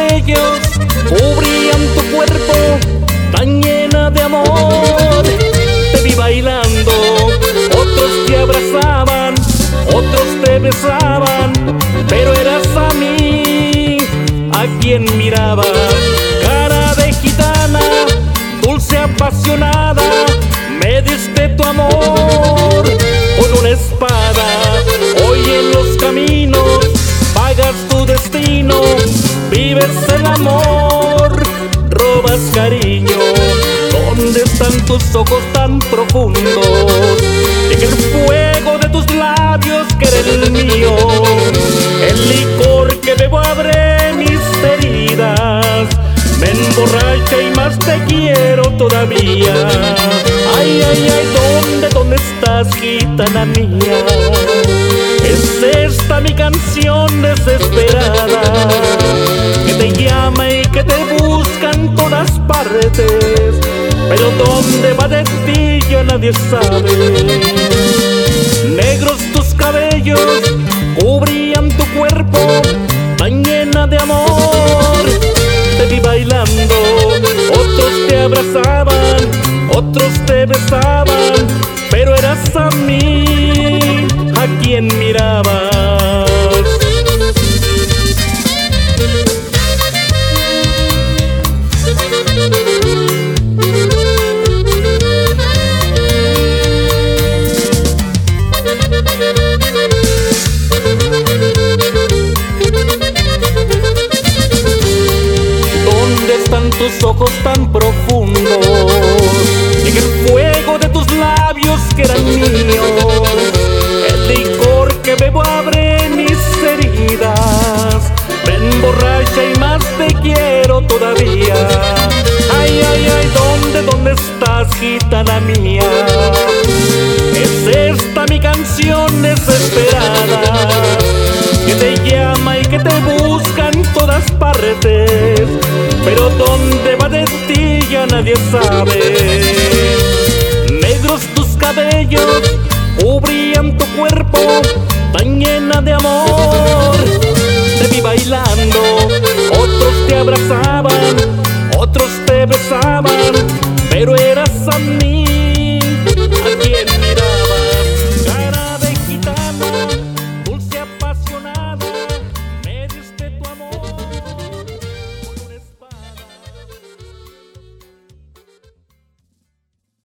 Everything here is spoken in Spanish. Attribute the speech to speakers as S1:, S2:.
S1: cabellos cubrían tu cuerpo tan llena de amor. Te vi bailando, otros te abrazaban, otros te besaban, pero eras a mí a quien miraba. Cara de gitana, dulce apasionada, me diste tu amor con un espada vives el amor, robas cariño. ¿Dónde están tus ojos tan profundos? En el fuego de tus labios que el mío. El licor que bebo abre mis heridas. Me emborracha y más te quiero todavía. Ay, ay, ay, ¿dónde, dónde estás, gitana mía? Es esta mi canción desesperada te llama y que te busca en todas partes. Pero dónde va de ti ya nadie sabe. Negros tus cabellos cubrían tu cuerpo tan llena de amor. Te vi bailando, otros te abrazaban, otros te besaban, pero eras a mí a quien mirabas. Tus ojos tan profundos? En el fuego de tus labios que eran míos. El licor que bebo abre mis heridas. Me emborracha y más te quiero todavía. Ay, ay, ay, ¿dónde, dónde estás, gitana mía? Es esta mi canción desesperada que te llama y que te busca en todas partes, pero dónde va de ti ya nadie sabe. Negros tus cabellos cubrían tu cuerpo tan llena de amor. Te vi bailando, otros te abrazaban, otros te besaban, pero eras a mí